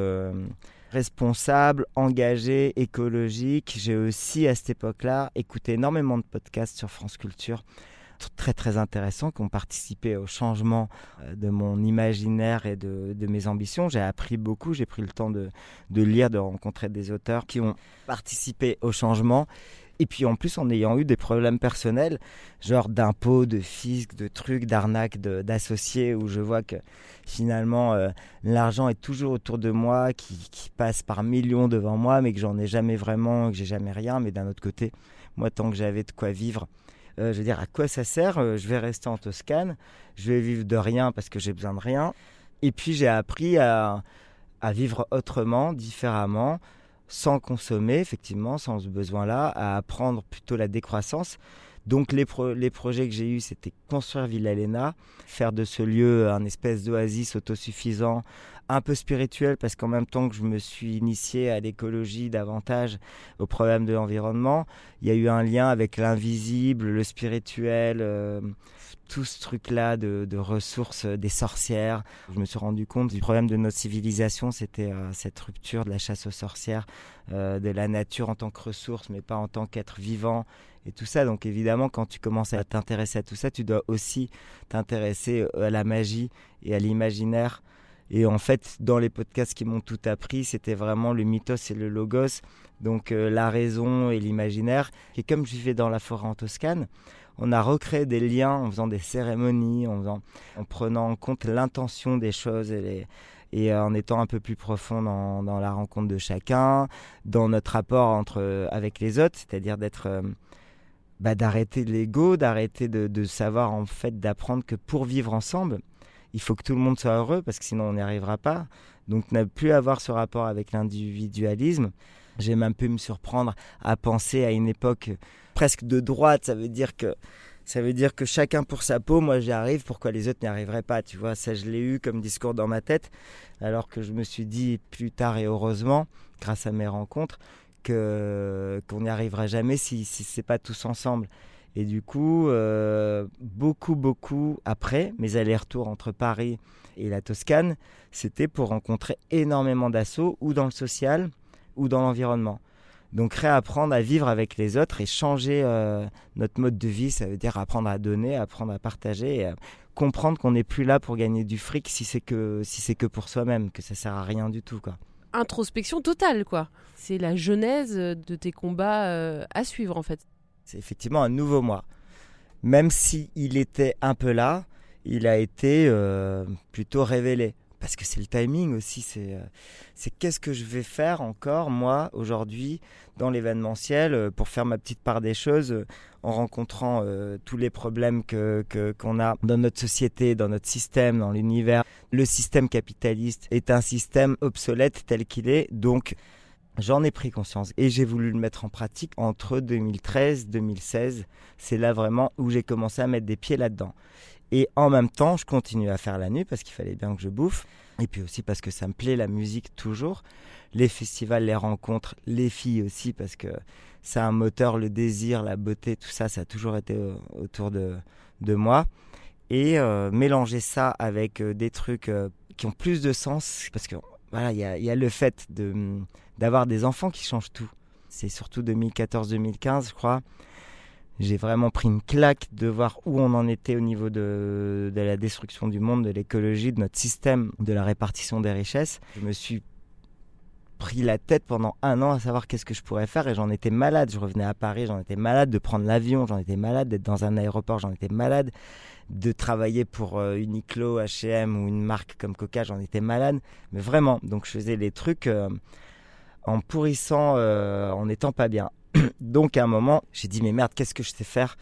responsable, engagé, écologique. J'ai aussi à cette époque-là écouté énormément de podcasts sur France Culture très très intéressants qui ont participé au changement euh, de mon imaginaire et de, de mes ambitions. J'ai appris beaucoup, j'ai pris le temps de, de, lire, de rencontrer des auteurs qui ont participé au changement. Et puis en plus en ayant eu des problèmes personnels, genre d'impôts, de fisc, de trucs, d'arnaques, d'associés, où je vois que finalement euh, l'argent est toujours autour de moi, qui, qui, passe par millions devant moi, mais que j'en ai jamais vraiment, que j'ai jamais rien. Mais d'un autre côté, moi tant que j'avais de quoi vivre, euh, je veux dire, à quoi ça sert euh, Je vais rester en Toscane, je vais vivre de rien parce que j'ai besoin de rien. Et puis j'ai appris à, vivre autrement, différemment, sans consommer, effectivement, sans ce besoin-là, à apprendre plutôt la décroissance. Donc les, les projets que j'ai eus, c'était construire Villa Lena, faire de ce lieu un espèce d'oasis autosuffisant, un peu spirituel, parce qu'en même temps que je me suis initié à l'écologie davantage, au problème de l'environnement, il y a eu un lien avec l'invisible, le spirituel. Euh, tout ce truc-là de, ressources des sorcières. Je me suis rendu compte du problème de notre civilisation, c'était euh, cette rupture de la chasse aux sorcières, euh, de la nature en tant que ressource, mais pas en tant qu'être vivant, et tout ça. Donc évidemment, quand tu commences à t'intéresser à tout ça, tu dois aussi t'intéresser à la magie et à l'imaginaire. Et en fait, dans les podcasts qui m'ont tout appris, c'était vraiment le mythos et le logos, donc la raison et l'imaginaire. Et comme je vivais dans la forêt en Toscane, on a recréé des liens en faisant des cérémonies, en, prenant en compte l'intention des choses et, euh, en étant un peu plus profond dans, la rencontre de chacun, dans notre rapport entre, avec les autres, c'est-à-dire d'être... Euh, bah, d'arrêter l'ego, d'arrêter de, savoir en fait d'apprendre que pour vivre ensemble, il faut que tout le monde soit heureux parce que sinon on n'y arrivera pas. Donc ne plus avoir ce rapport avec l'individualisme. J'ai même pu me surprendre à penser à une époque presque de droite. Ça veut dire que ça veut dire que chacun pour sa peau, moi j'y arrive, pourquoi les autres n'y arriveraient pas Tu vois, ça je l'ai eu comme discours dans ma tête, alors que je me suis dit plus tard et heureusement, grâce à mes rencontres, qu'on n'y arriverait jamais si si c'est pas tous ensemble. Et du coup, euh, beaucoup beaucoup après mes allers-retours entre Paris et la Toscane, c'était pour rencontrer énormément d'assauts ou dans le social ou dans l'environnement. Donc réapprendre à vivre avec les autres et changer euh, notre mode de vie, ça veut dire apprendre à donner, apprendre à partager, comprendre qu'on n'est plus là pour gagner du fric si c'est que si c'est que pour soi-même, que ça sert à rien du tout quoi. Introspection totale quoi. C'est la genèse de tes combats euh, à suivre en fait. C'est effectivement un nouveau moi. Même si était un peu là, il a été euh, plutôt révélé parce que c'est le timing aussi, c'est c'est qu'est-ce que je vais faire encore moi aujourd'hui dans l'événementiel euh, pour faire ma petite part des choses euh, en rencontrant euh, tous les problèmes que qu'on a dans notre société, dans notre système, dans l'univers. Le système capitaliste est un système obsolète tel qu'il est, donc J'en ai pris conscience et j'ai voulu le mettre en pratique entre 2013 et 2016. C'est là vraiment où j'ai commencé à mettre des pieds là-dedans. Et en même temps, je continue à faire la nuit parce qu'il fallait bien que je bouffe. Et puis aussi parce que ça me plaît la musique toujours les festivals, les rencontres, les filles aussi, parce que c'est un moteur, le désir, la beauté, tout ça, ça a toujours été euh, autour de, de moi. Et euh, mélanger ça avec euh, des trucs qui ont plus de sens, parce que voilà, il y a, y a, le fait de, d'avoir des enfants qui changent tout. C'est surtout 2014-2015, je crois. J'ai vraiment pris une claque de voir où on en était au niveau de, de la destruction du monde, de l'écologie, de notre système, de la répartition des richesses. Je me suis pris la tête pendant un an à savoir qu'est-ce que je pourrais faire et j'en étais malade. Je revenais à Paris, j'en étais malade de prendre l'avion, j'en étais malade d'être dans un aéroport, j'en étais malade de travailler pour euh, Uniqlo, H&M ou une marque comme Coca, j'en étais malade. Mais vraiment, donc je faisais les trucs euh, en pourrissant, euh, en n'étant pas bien. donc à un moment, j'ai dit mais merde, qu'est-ce que je sais faire?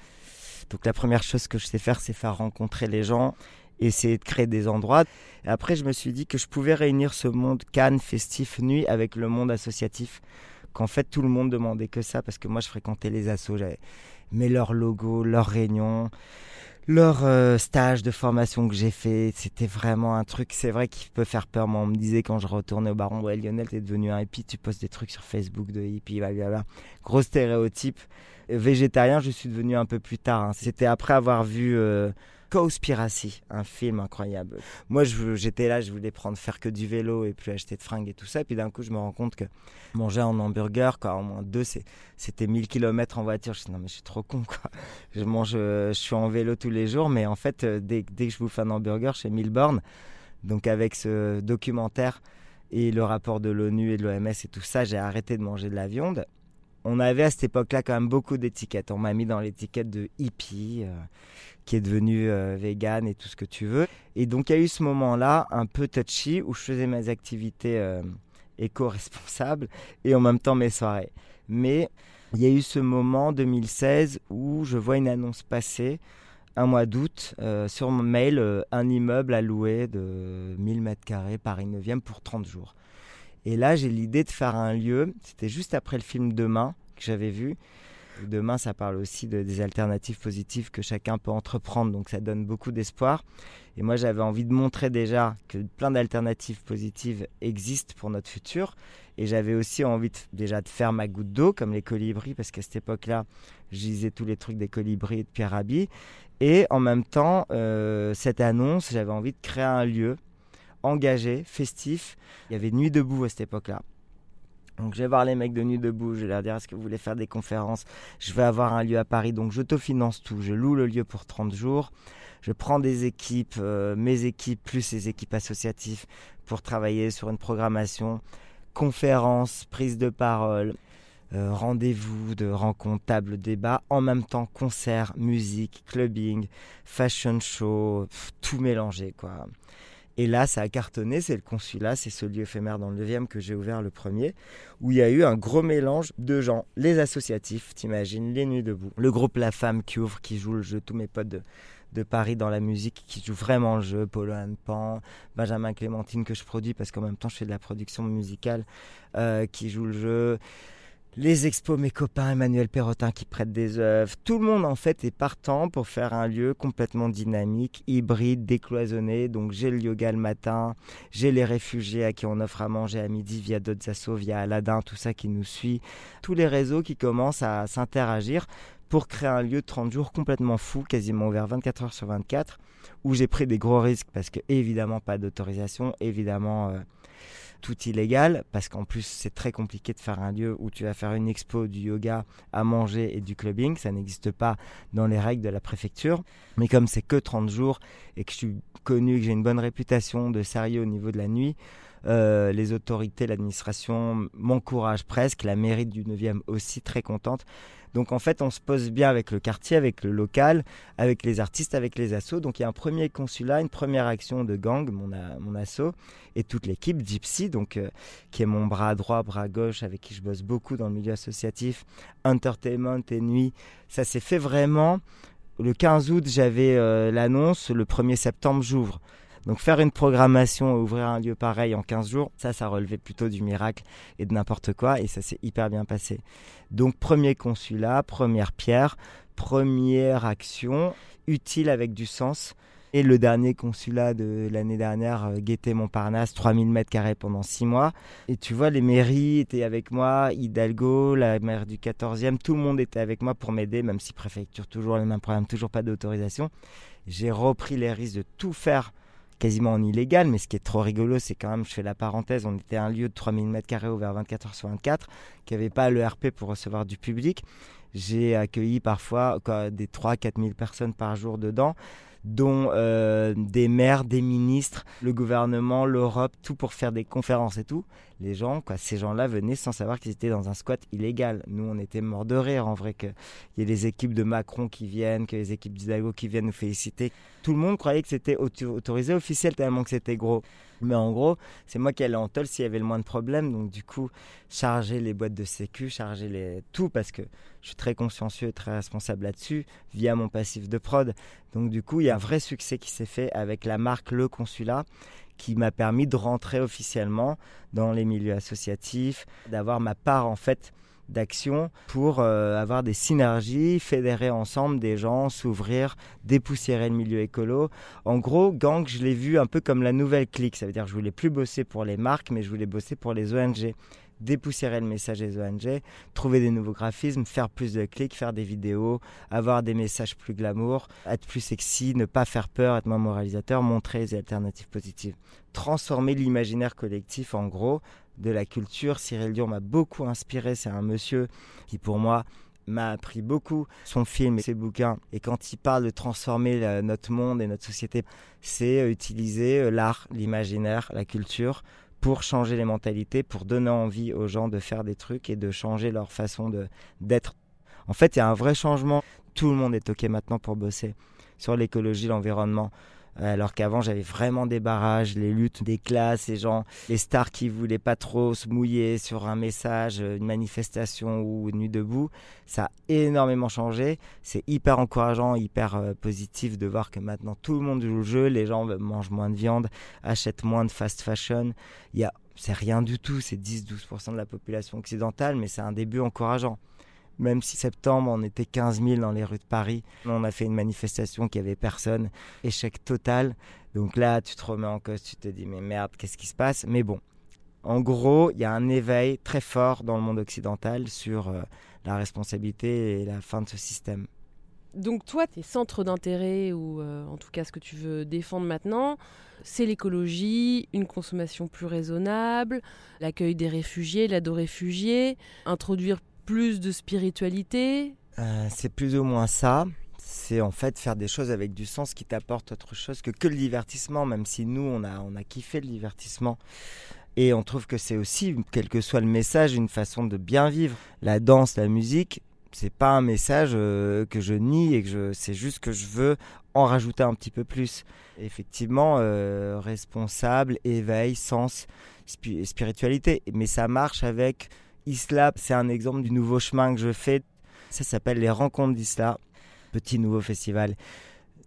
Donc la première chose que je sais faire, c'est faire rencontrer les gens essayer de créer des endroits. Et après, je me suis dit que je pouvais réunir ce monde Cannes, festif, nuit avec le monde associatif. Qu'en fait, tout le monde demandait que ça parce que moi, je fréquentais les assos. J'avais mais leurs logos, leurs réunions, leurs euh, stages de formation que j'ai fait, c'était vraiment un truc, c'est vrai qui peut faire peur. Moi, on me disait quand je retournais au baron, ouais, Lionel, t'es devenu un hippie, tu postes des trucs sur Facebook de hippie, blablabla. Gros stéréotype. Végétarien, je suis devenu un peu plus tard. Hein. C'était après avoir vu euh, Cowspiracy, un film incroyable. Moi, j'étais là, je voulais prendre faire que du vélo et puis acheter de fringues et tout ça. Et puis d'un coup, je me rends compte que manger en hamburger, quoi, en moins deux, c'était 1000 km en voiture. Je dis non, mais je suis trop con, quoi. Je mange, euh, je suis en vélo tous les jours, mais en fait, euh, dès, dès que je bouffe un hamburger, chez Milborn, donc avec ce documentaire et le rapport de l'ONU et de l'OMS et tout ça, j'ai arrêté de manger de la viande on avait à cette époque-là quand même beaucoup d'étiquettes. On m'a mis dans l'étiquette de hippie, euh, qui est devenu euh, vegan et tout ce que tu veux. Et donc il y a eu ce moment-là un peu touchy où je faisais mes activités euh, éco-responsables et en même temps mes soirées. Mais il y a eu ce moment 2016 où je vois une annonce passer un mois d'août, euh, sur mon mail, un immeuble à louer de 1000 mètres carrés Paris 9e pour 30 jours. Et là, j'ai l'idée de faire un lieu. C'était juste après le film Demain que j'avais vu. Demain, ça parle aussi de, des alternatives positives que chacun peut entreprendre, donc ça donne beaucoup d'espoir. Et moi, j'avais envie de montrer déjà que plein d'alternatives positives existent pour notre futur. Et j'avais aussi envie déjà de faire ma goutte d'eau, comme les colibris, parce qu'à cette époque-là, je lisais tous les trucs des colibris et de Pierre Rabhi. Et en même temps, euh, cette annonce, j'avais envie de créer un lieu engagé, festif. Il y avait Nuit debout à cette époque-là. Donc je vais voir les mecs de Nuit Debout, je vais leur dire est-ce que vous voulez faire des conférences? Je vais avoir un lieu à Paris, donc j'autofinance tout, je loue le lieu pour 30 jours, je prends des équipes, euh, mes équipes plus les équipes associatives pour travailler sur une programmation, conférences, prise de parole, euh, rendez-vous de rencontres, table débat, en même temps concert, musique, clubbing, fashion show, tout mélangé quoi. Et là, ça a cartonné, c'est le consulat, c'est ce lieu éphémère dans le 9e que j'ai ouvert le premier, où il y a eu un gros mélange de gens. Les associatifs, t'imagines, les nuits debout. Le groupe La Femme qui ouvre, qui joue le jeu, tous mes potes de, Paris dans la musique qui jouent vraiment le jeu, Polo Pan, Benjamin Clémentine que je produis parce qu'en même temps je fais de la production musicale, euh, qui joue le jeu les expos, mes copains, Emmanuel Perrotin qui prête des œuvres. Tout le monde en fait est partant pour faire un lieu complètement dynamique, hybride, décloisonné. Donc j'ai le yoga le matin, j'ai les réfugiés à qui on offre à manger à midi via d'autres assos, via Aladdin, tout ça qui nous suit. Tous les réseaux qui commencent à s'interagir pour créer un lieu de 30 jours complètement fou, quasiment ouvert 24 heures sur 24, où j'ai pris des gros risques parce que évidemment pas d'autorisation, évidemment... Euh, tout illégal, parce qu'en plus c'est très compliqué de faire un lieu où tu vas faire une expo du yoga à manger et du clubbing, ça n'existe pas dans les règles de la préfecture. Mais comme c'est que 30 jours et que je suis connu, que j'ai une bonne réputation de sérieux au niveau de la nuit, euh, les autorités, l'administration m'encouragent presque, la mairie du 9e aussi très contente. Donc en fait, on se pose bien avec le quartier, avec le local, avec les artistes, avec les assos. Donc il y a un premier consulat, une première action de gang, mon, mon asso, et toute l'équipe Gypsy, donc euh, qui est mon bras droit, bras gauche, avec qui je bosse beaucoup dans le milieu associatif, entertainment et nuit. Ça s'est fait vraiment. Le 15 août, j'avais euh, l'annonce. Le 1er septembre, j'ouvre. Donc faire une programmation, ouvrir un lieu pareil en 15 jours, ça, ça relevait plutôt du miracle et de n'importe quoi, et ça s'est hyper bien passé. Donc premier consulat, première pierre, première action, utile avec du sens. Et le dernier consulat de l'année dernière, euh, Gaieté Montparnasse, 3000 mètres carrés pendant 6 mois. Et tu vois, les mairies étaient avec moi, Hidalgo, la maire du 14e, tout le monde était avec moi pour m'aider, même si préfecture, toujours les mêmes problèmes, toujours pas d'autorisation. J'ai repris les risques de tout faire quasiment en illégal, mais ce qui est trop rigolo, c'est quand même, je fais la parenthèse, on était un lieu de 3000 m2 ouvert 24 h sur 24, qui n'avait pas le RP pour recevoir du public. J'ai accueilli parfois des 3-4 000 personnes par jour dedans dont euh, des maires, des ministres, le gouvernement, l'Europe, tout pour faire des conférences et tout. Les gens, quoi, ces gens-là venaient sans savoir qu'ils étaient dans un squat illégal. Nous, on était morts de rire en vrai qu'il y ait les équipes de Macron qui viennent, que les équipes d'Hidalgo qui viennent nous féliciter. Tout le monde croyait que c'était autorisé officiel tellement que c'était gros. Mais en gros, c'est moi qui allais en tol s'il y avait le moins de problèmes. Donc du coup, charger les boîtes de sécu, charger les... tout parce que je suis très consciencieux et très responsable là-dessus via mon passif de prod. Donc du coup, il y a un vrai succès qui s'est fait avec la marque Le Consulat qui m'a permis de rentrer officiellement dans les milieux associatifs, d'avoir ma part en fait d'action pour euh, avoir des synergies, fédérer ensemble des gens, s'ouvrir, dépoussiérer le milieu écolo. En gros, Gang, je l'ai vu un peu comme la nouvelle clique. Ça veut dire que je voulais plus bosser pour les marques, mais je voulais bosser pour les ONG dépoussiérer le message des ONG, trouver des nouveaux graphismes, faire plus de clics, faire des vidéos, avoir des messages plus glamour, être plus sexy, ne pas faire peur, être moins moralisateur, montrer les alternatives positives. Transformer l'imaginaire collectif en gros de la culture. Cyril Dion m'a beaucoup inspiré. C'est un monsieur qui, pour moi, m'a appris beaucoup. Son film et ses bouquins. Et quand il parle de transformer notre monde et notre société, c'est utiliser euh, l'art, l'imaginaire, la culture pour changer les mentalités, pour donner envie aux gens de faire des trucs et de changer leur façon d'être. En fait, il y a un vrai changement. Tout le monde est OK maintenant pour bosser sur l'écologie, l'environnement. Alors qu'avant, j'avais vraiment des barrages, les luttes des classes, les gens, les stars qui voulaient pas trop se mouiller sur un message, une manifestation ou une nuit debout. Ça a énormément changé. C'est hyper encourageant, hyper euh, positif de voir que maintenant tout le monde joue le jeu. Les gens mangent moins de viande, achètent moins de fast fashion. Il y a, c'est rien du tout. C'est 10-12% de la population occidentale, mais c'est un début encourageant même si septembre on était 15 000 dans les rues de Paris, on a fait une manifestation qui avait personne, échec total. Donc là, tu te remets en cause, tu te dis mais merde, qu'est-ce qui se passe? Mais bon, en gros, il y a un éveil très fort dans le monde occidental sur euh, la responsabilité et la fin de ce système. Donc toi, tes centres d'intérêt, ou euh, en tout cas ce que tu veux défendre maintenant, c'est l'écologie, une consommation plus raisonnable, l'accueil des réfugiés, l'aide aux réfugiés, introduire plus de spiritualité euh, C'est plus ou moins ça. C'est en fait faire des choses avec du sens qui t'apporte autre chose que que le divertissement, même si nous, on a, on a kiffé le divertissement. Et on trouve que c'est aussi, quel que soit le message, une façon de bien vivre. La danse, la musique, c'est pas un message euh, que je nie et que je, c'est juste que je veux en rajouter un petit peu plus. Effectivement, euh, responsable, éveil, sens, spiritualité. Mais ça marche avec Isla, c'est un exemple du nouveau chemin que je fais. Ça s'appelle les Rencontres d'Isla. Petit nouveau festival.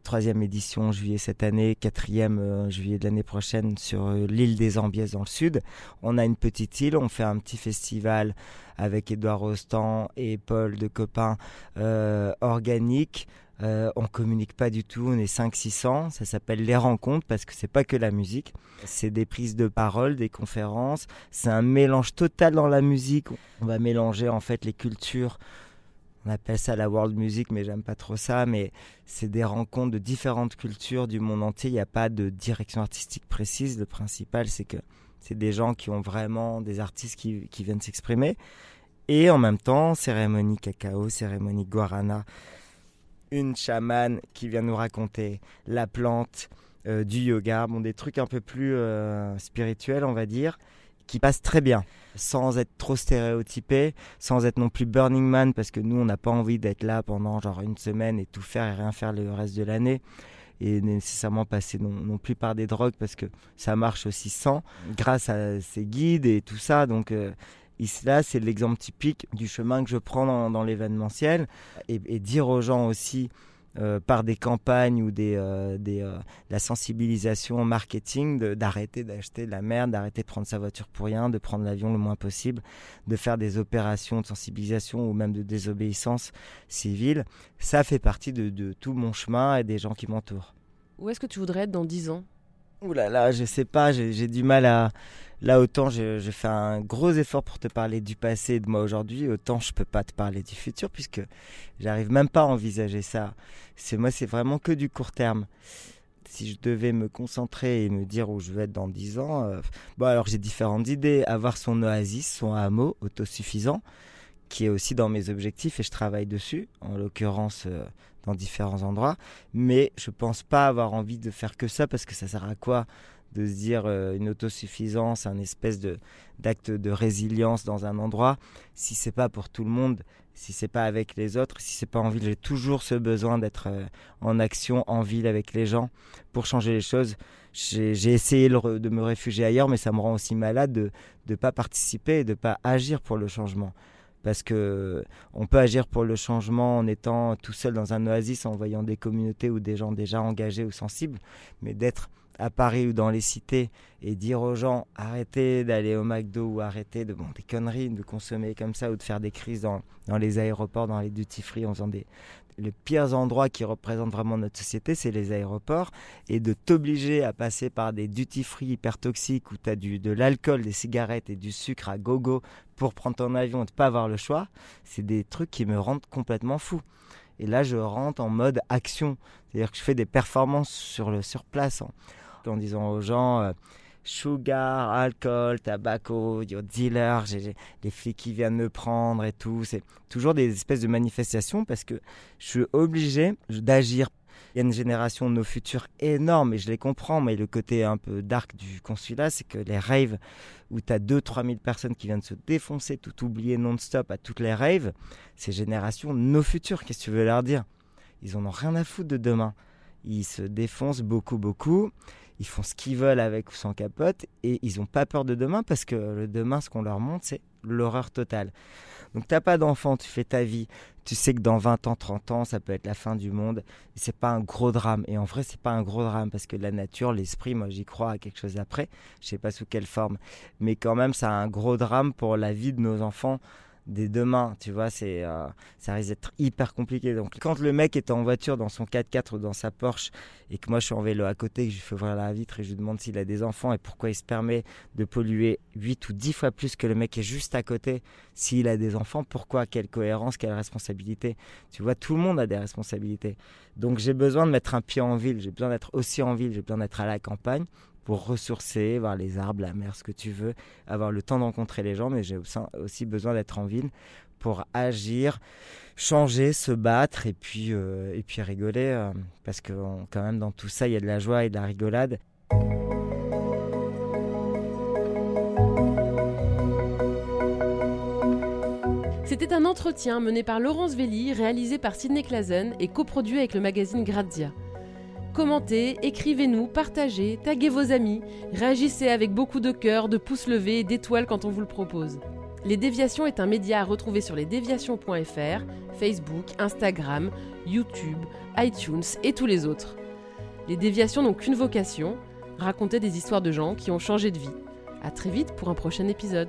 Troisième édition juillet cette année, quatrième euh, juillet de l'année prochaine sur euh, l'île des Ambiès dans le sud. On a une petite île, on fait un petit festival avec Édouard Rostand et Paul de Copain euh, organique euh, on communique pas du tout, on est 5-600. Ça s'appelle les rencontres parce que c'est pas que la musique. C'est des prises de parole, des conférences. C'est un mélange total dans la musique. On va mélanger en fait les cultures. On appelle ça la world music, mais j'aime pas trop ça. Mais c'est des rencontres de différentes cultures du monde entier. Il n'y a pas de direction artistique précise. Le principal, c'est que c'est des gens qui ont vraiment des artistes qui, qui viennent s'exprimer. Et en même temps, cérémonie cacao, cérémonie guarana une chamane qui vient nous raconter la plante, euh, du yoga, bon, des trucs un peu plus euh, spirituels, on va dire, qui passent très bien, sans être trop stéréotypé, sans être non plus Burning Man, parce que nous, on n'a pas envie d'être là pendant genre une semaine et tout faire et rien faire le reste de l'année. Et nécessairement passer non, plus par des drogues parce que ça marche aussi sans grâce à ces guides et tout ça. Donc euh, Là, c'est l'exemple typique du chemin que je prends dans, l'événementiel et, dire aux gens aussi euh, par des campagnes ou des, euh, euh, la sensibilisation marketing d'arrêter d'acheter de la merde, d'arrêter de prendre sa voiture pour rien, de prendre l'avion le moins possible, de faire des opérations de sensibilisation ou même de désobéissance civile. Ça fait partie de, de tout mon chemin et des gens qui m'entourent. Où est-ce que tu voudrais être dans 10 ans? Ouh là là, je sais pas, j'ai du mal à. Là, autant j'ai fait un gros effort pour te parler du passé et de moi aujourd'hui, autant je peux pas te parler du futur puisque j'arrive même pas à envisager ça. C'est moi, c'est vraiment que du court terme. Si je devais me concentrer et me dire où je vais être dans 10 ans, euh, bon alors j'ai différentes idées. Avoir son oasis, son hameau autosuffisant, qui est aussi dans mes objectifs et je travaille dessus. En l'occurrence, euh, dans différents endroits. Mais je pense pas avoir envie de faire que ça parce que ça sert à quoi de se dire euh, une autosuffisance, un espèce de d'acte de résilience dans un endroit, si c'est pas pour tout le monde, si c'est pas avec les autres, si c'est pas en ville, j'ai toujours ce besoin d'être euh, en action en ville avec les gens pour changer les choses. J'ai essayé de me réfugier ailleurs, mais ça me rend aussi malade de ne pas participer et de pas agir pour le changement parce que on peut agir pour le changement en étant tout seul dans un oasis, en voyant des communautés ou des gens déjà engagés ou sensibles, mais d'être à Paris ou dans les cités et dire aux gens arrêtez d'aller au McDo ou arrêtez de bon des conneries de consommer comme ça ou de faire des crises dans, dans les aéroports dans les duty free en faisant des, les pires endroits qui représentent vraiment notre société, c'est les aéroports. Et de t'obliger à passer par des duty-free hyper toxiques où tu as du, de l'alcool, des cigarettes et du sucre à gogo pour prendre ton avion et de pas avoir le choix, c'est des trucs qui me rendent complètement fou. Et là, je rentre en mode action. C'est-à-dire que je fais des performances sur, le, sur place en, disant aux gens... Euh, sugar, alcool, tobacco, dealer, j'ai les flics qui viennent me prendre et tout. C'est toujours des espèces de manifestations parce que je suis obligé d'agir. Il y a une génération de nos futurs énorme et je les comprends, mais le côté un peu dark du consulat, c'est que les raves où tu as 2-3 000 personnes qui viennent se défoncer, tout oublier non-stop à toutes les raves, ces générations, nos futurs, qu'est-ce que tu veux leur dire? Ils en ont rien à foutre de demain. ils se défoncent beaucoup, beaucoup. Ils font ce qu'ils veulent avec ou sans capote et ils n'ont pas peur de demain parce que le demain, ce qu'on leur montre, c'est l'horreur totale. Donc t'as pas d'enfant, tu fais ta vie, tu sais que dans 20 ans, 30 ans, ça peut être la fin du monde. C'est pas un gros drame. Et en vrai, c'est pas un gros drame parce que la nature, l'esprit, moi j'y crois à quelque chose après. Je sais pas sous quelle forme. Mais quand même, ça a un gros drame pour la vie de nos enfants des demain, tu vois, c'est euh, ça risque d'être hyper compliqué. Donc quand le mec est en voiture dans son 4x4 ou dans sa Porsche et que moi je suis en vélo à côté, que je fais ouvrir la vitre et je lui demande s'il a des enfants et pourquoi il se permet de polluer 8 ou 10 fois plus que le mec qui est juste à côté s'il a des enfants, pourquoi? Quelle cohérence, quelle responsabilité? Tu vois, tout le monde a des responsabilités. Donc j'ai besoin de mettre un pied en ville, j'ai besoin d'être aussi en ville, j'ai besoin d'être à la campagne pour ressourcer, voir les arbres, la mer, ce que tu veux, avoir le temps de rencontrer les gens, mais j'ai aussi besoin d'être en ville pour agir, changer, se battre et puis, euh, et puis rigoler, euh, parce que quand même dans tout ça, il y a de la joie et de la rigolade. C'était un entretien mené par Laurence Velli, réalisé par Sidney Clazen et coproduit avec le magazine Grazia. Commentez, écrivez-nous, partagez, taguez vos amis, réagissez avec beaucoup de cœur, de pouces levés et d'étoiles quand on vous le propose. Les Déviations est un média à retrouver sur lesdéviations.fr, Facebook, Instagram, YouTube, iTunes et tous les autres. Les Déviations n'ont qu'une vocation, raconter des histoires de gens qui ont changé de vie. A très vite pour un prochain épisode.